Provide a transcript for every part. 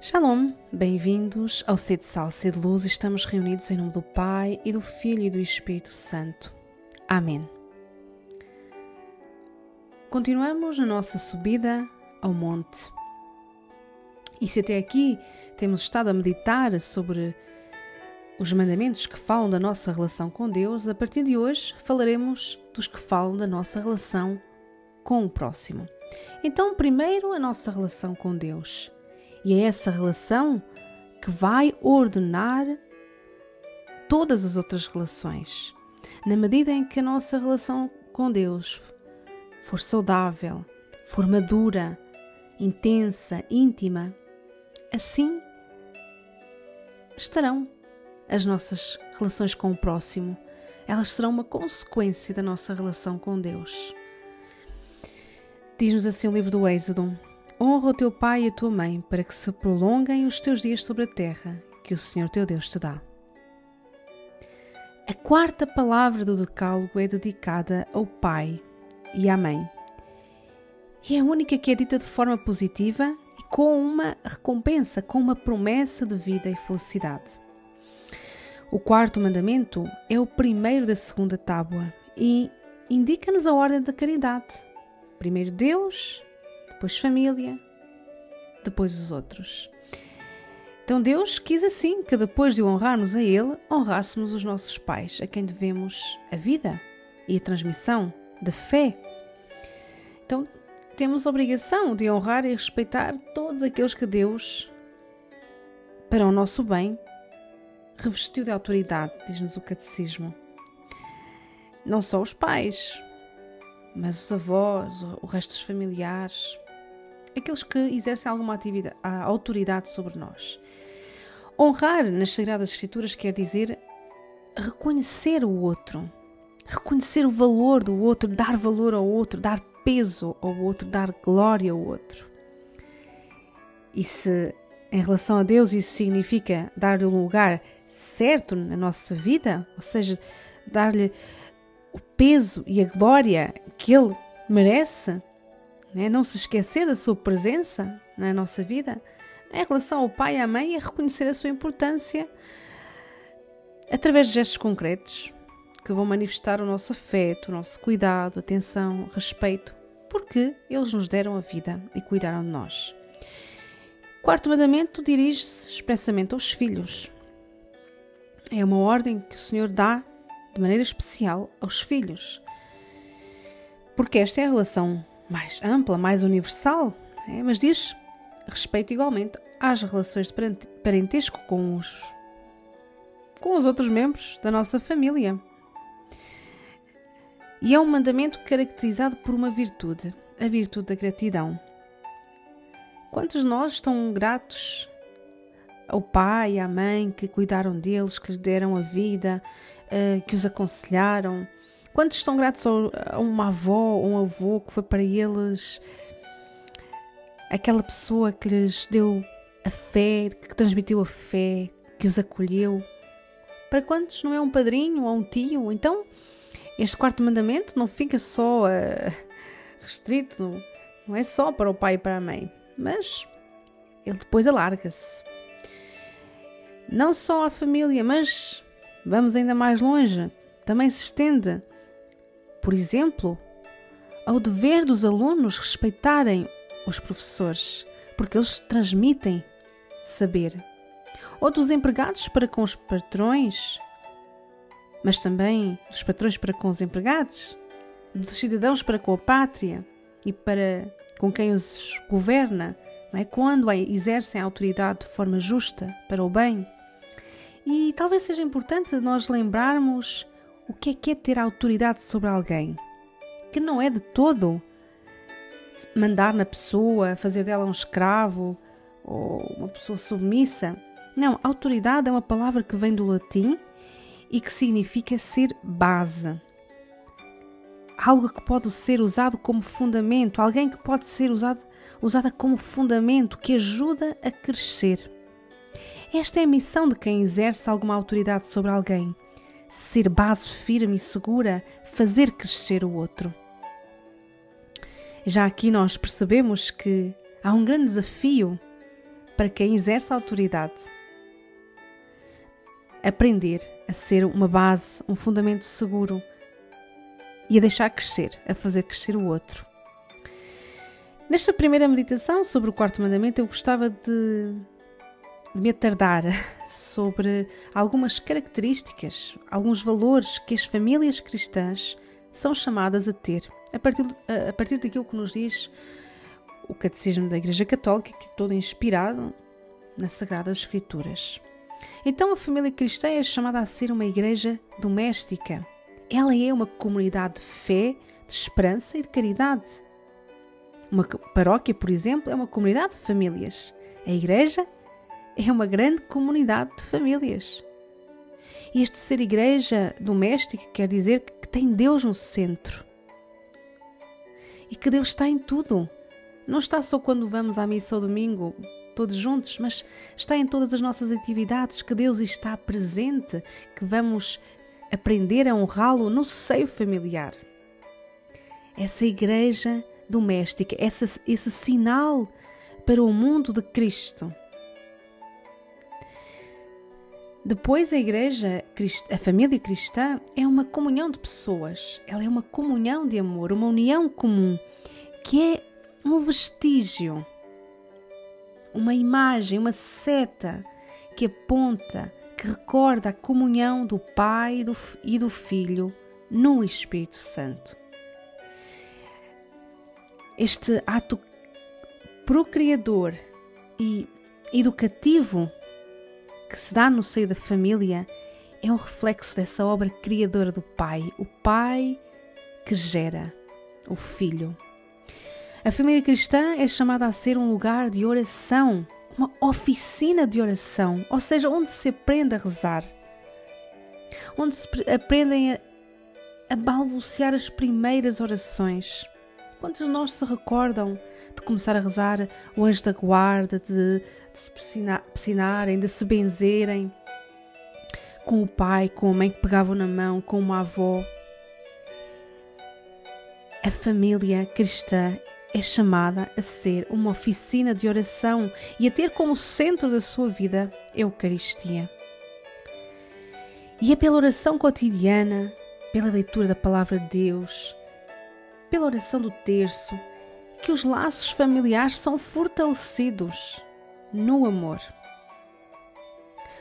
Shalom, bem-vindos ao Sede Sal, Sede Luz. Estamos reunidos em nome do Pai e do Filho e do Espírito Santo. Amém. Continuamos na nossa subida ao monte. E se até aqui temos estado a meditar sobre os mandamentos que falam da nossa relação com Deus, a partir de hoje falaremos dos que falam da nossa relação com o próximo. Então, primeiro a nossa relação com Deus. E é essa relação que vai ordenar todas as outras relações. Na medida em que a nossa relação com Deus for saudável, for madura, intensa, íntima, assim estarão as nossas relações com o próximo. Elas serão uma consequência da nossa relação com Deus. Diz-nos assim o livro do Êxodo: Honra o teu pai e a tua mãe, para que se prolonguem os teus dias sobre a terra que o Senhor teu Deus te dá. A quarta palavra do Decálogo é dedicada ao pai e à mãe. E é a única que é dita de forma positiva e com uma recompensa, com uma promessa de vida e felicidade. O quarto mandamento é o primeiro da segunda tábua e indica-nos a ordem da caridade. Primeiro Deus, depois família, depois os outros. Então Deus quis assim que depois de honrarmos a Ele, honrássemos os nossos pais, a quem devemos a vida e a transmissão da fé. Então temos a obrigação de honrar e respeitar todos aqueles que Deus, para o nosso bem, revestiu de autoridade, diz-nos o Catecismo. Não só os pais, mas os avós, o resto dos familiares, aqueles que exercem alguma atividade, autoridade sobre nós. Honrar nas Sagradas Escrituras quer dizer reconhecer o outro, reconhecer o valor do outro, dar valor ao outro, dar peso ao outro, dar glória ao outro. E se em relação a Deus isso significa dar-lhe um lugar certo na nossa vida, ou seja, dar-lhe o peso e a glória que ele merece, né? não se esquecer da sua presença na nossa vida, em relação ao pai e à mãe, é reconhecer a sua importância através de gestos concretos que vão manifestar o nosso afeto, o nosso cuidado, atenção, respeito, porque eles nos deram a vida e cuidaram de nós. Quarto mandamento dirige-se expressamente aos filhos. É uma ordem que o Senhor dá de maneira especial aos filhos, porque esta é a relação mais ampla, mais universal, é? mas diz respeito igualmente às relações de parentesco com os, com os outros membros da nossa família. E é um mandamento caracterizado por uma virtude, a virtude da gratidão. Quantos de nós estão gratos ao pai e à mãe que cuidaram deles, que lhes deram a vida, eh, que os aconselharam, Quantos estão gratos a uma avó ou um avô que foi para eles aquela pessoa que lhes deu a fé, que transmitiu a fé, que os acolheu? Para quantos não é um padrinho ou um tio? Então, este quarto mandamento não fica só uh, restrito, não é só para o pai e para a mãe, mas ele depois alarga-se. Não só à família, mas vamos ainda mais longe, também se estende por exemplo, ao dever dos alunos respeitarem os professores, porque eles transmitem saber. Ou dos empregados para com os patrões, mas também dos patrões para com os empregados, dos cidadãos para com a pátria e para com quem os governa, não é? quando exercem a autoridade de forma justa para o bem. E talvez seja importante nós lembrarmos o que é que é ter autoridade sobre alguém? Que não é de todo mandar na pessoa, fazer dela um escravo ou uma pessoa submissa. Não, autoridade é uma palavra que vem do latim e que significa ser base. Algo que pode ser usado como fundamento, alguém que pode ser usado, usada como fundamento, que ajuda a crescer. Esta é a missão de quem exerce alguma autoridade sobre alguém ser base firme e segura, fazer crescer o outro. Já aqui nós percebemos que há um grande desafio para quem exerce a autoridade. Aprender a ser uma base, um fundamento seguro e a deixar crescer, a fazer crescer o outro. Nesta primeira meditação sobre o quarto mandamento, eu gostava de, de me atardar sobre algumas características, alguns valores que as famílias cristãs são chamadas a ter, a partir, a, partir daquilo que nos diz o Catecismo da Igreja Católica, que é todo inspirado nas Sagradas Escrituras. Então, a família cristã é chamada a ser uma igreja doméstica. Ela é uma comunidade de fé, de esperança e de caridade. Uma paróquia, por exemplo, é uma comunidade de famílias. A igreja é uma grande comunidade de famílias. E este ser igreja doméstica quer dizer que tem Deus no centro. E que Deus está em tudo. Não está só quando vamos à missa ao domingo, todos juntos, mas está em todas as nossas atividades, que Deus está presente, que vamos aprender a honrá-lo no seio familiar. Essa igreja doméstica, essa, esse sinal para o mundo de Cristo. Depois, a igreja, a família cristã, é uma comunhão de pessoas, ela é uma comunhão de amor, uma união comum, que é um vestígio, uma imagem, uma seta que aponta, que recorda a comunhão do Pai e do Filho no Espírito Santo. Este ato procriador e educativo que se dá no seio da família é um reflexo dessa obra criadora do Pai, o Pai que gera o Filho. A família cristã é chamada a ser um lugar de oração, uma oficina de oração, ou seja, onde se aprende a rezar, onde se aprendem a, a balbuciar as primeiras orações. Quantos de nós se recordam de começar a rezar o anjo da guarda, de, se piscinarem, de se benzerem com o pai, com a mãe que pegavam na mão, com uma avó? A família cristã é chamada a ser uma oficina de oração e a ter como centro da sua vida a Eucaristia. E é pela oração cotidiana, pela leitura da Palavra de Deus, pela oração do terço, que os laços familiares são fortalecidos no amor.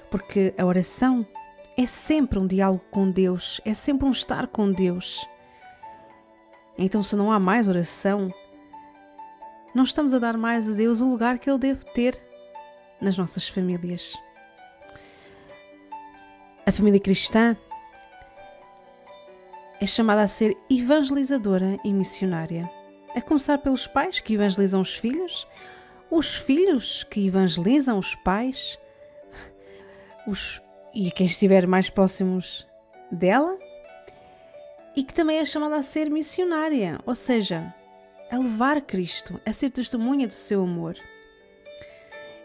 Porque a oração é sempre um diálogo com Deus, é sempre um estar com Deus. Então, se não há mais oração, não estamos a dar mais a Deus o lugar que Ele deve ter nas nossas famílias. A família cristã é chamada a ser evangelizadora e missionária. A começar pelos pais que evangelizam os filhos, os filhos que evangelizam os pais, os, e quem estiver mais próximos dela, e que também é chamada a ser missionária, ou seja, a levar Cristo, a ser testemunha do seu amor.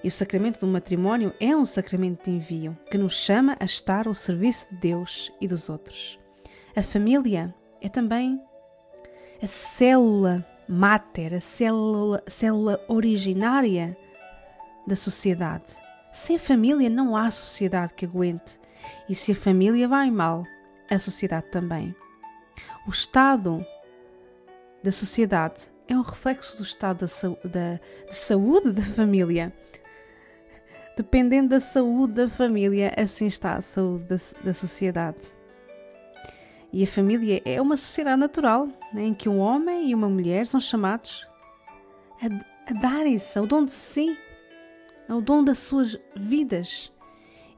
E o sacramento do matrimónio é um sacramento de envio que nos chama a estar ao serviço de Deus e dos outros. A família é também a célula máter, a célula, célula originária da sociedade. Sem família não há sociedade que aguente. E se a família vai mal, a sociedade também. O estado da sociedade é um reflexo do estado da, de saúde da família. Dependendo da saúde da família, assim está a saúde da, da sociedade. E a família é uma sociedade natural né, em que um homem e uma mulher são chamados a, a darem-se ao dom de si, ao dom das suas vidas.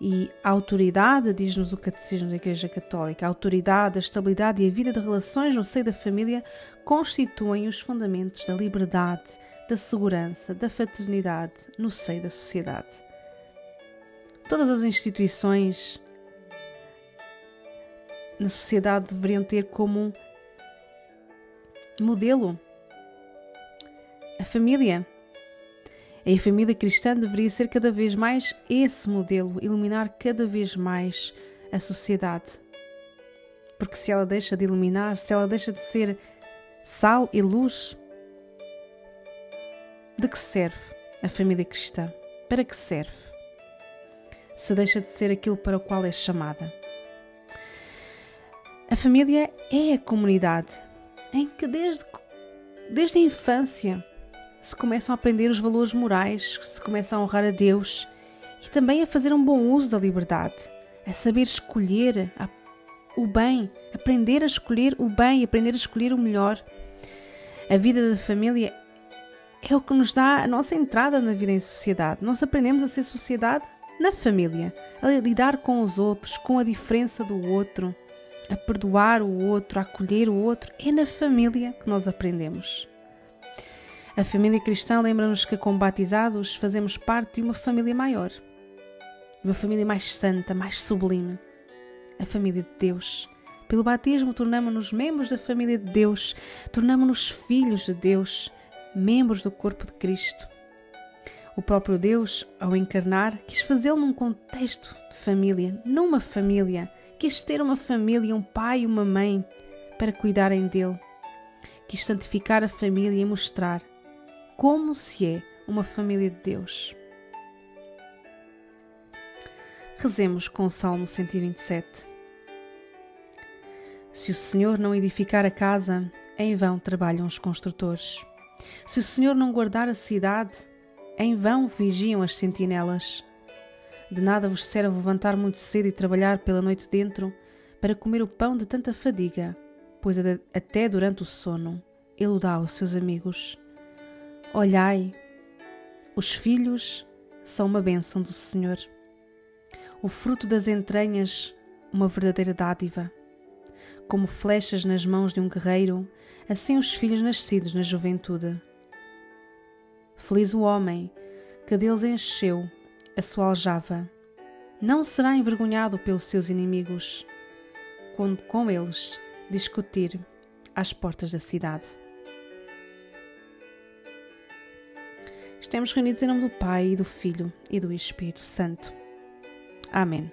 E a autoridade, diz-nos o Catecismo da Igreja Católica, a autoridade, a estabilidade e a vida de relações no seio da família constituem os fundamentos da liberdade, da segurança, da fraternidade no seio da sociedade. Todas as instituições na sociedade deveriam ter como modelo a família a família cristã deveria ser cada vez mais esse modelo, iluminar cada vez mais a sociedade. Porque se ela deixa de iluminar, se ela deixa de ser sal e luz, de que serve a família cristã? para que serve? Se deixa de ser aquilo para o qual é chamada. A família é a comunidade em que desde, desde a infância se começam a aprender os valores morais, se começa a honrar a Deus e também a fazer um bom uso da liberdade, a saber escolher o bem, aprender a escolher o bem, aprender a escolher o melhor. A vida da família é o que nos dá a nossa entrada na vida em sociedade. Nós aprendemos a ser sociedade na família, a lidar com os outros, com a diferença do outro, a perdoar o outro, a acolher o outro. É na família que nós aprendemos. A família cristã lembra-nos que, como batizados, fazemos parte de uma família maior, uma família mais santa, mais sublime a família de Deus. Pelo batismo, tornamos-nos membros da família de Deus, tornamos-nos filhos de Deus, membros do corpo de Cristo. O próprio Deus, ao encarnar, quis fazê-lo num contexto de família, numa família, quis ter uma família, um pai e uma mãe para cuidarem dele. Quis santificar a família e mostrar como se é uma família de Deus. Rezemos com o Salmo 127. Se o Senhor não edificar a casa, em vão trabalham os construtores. Se o Senhor não guardar a cidade, em vão vigiam as sentinelas. De nada vos serve levantar muito cedo e trabalhar pela noite dentro para comer o pão de tanta fadiga, pois até durante o sono ele dá aos seus amigos. Olhai, os filhos são uma bênção do Senhor. O fruto das entranhas, uma verdadeira dádiva. Como flechas nas mãos de um guerreiro, assim os filhos nascidos na juventude. Feliz o homem que deles encheu a sua aljava. Não será envergonhado pelos seus inimigos, quando com eles discutir às portas da cidade. Estamos reunidos em nome do Pai, e do Filho e do Espírito Santo. Amém.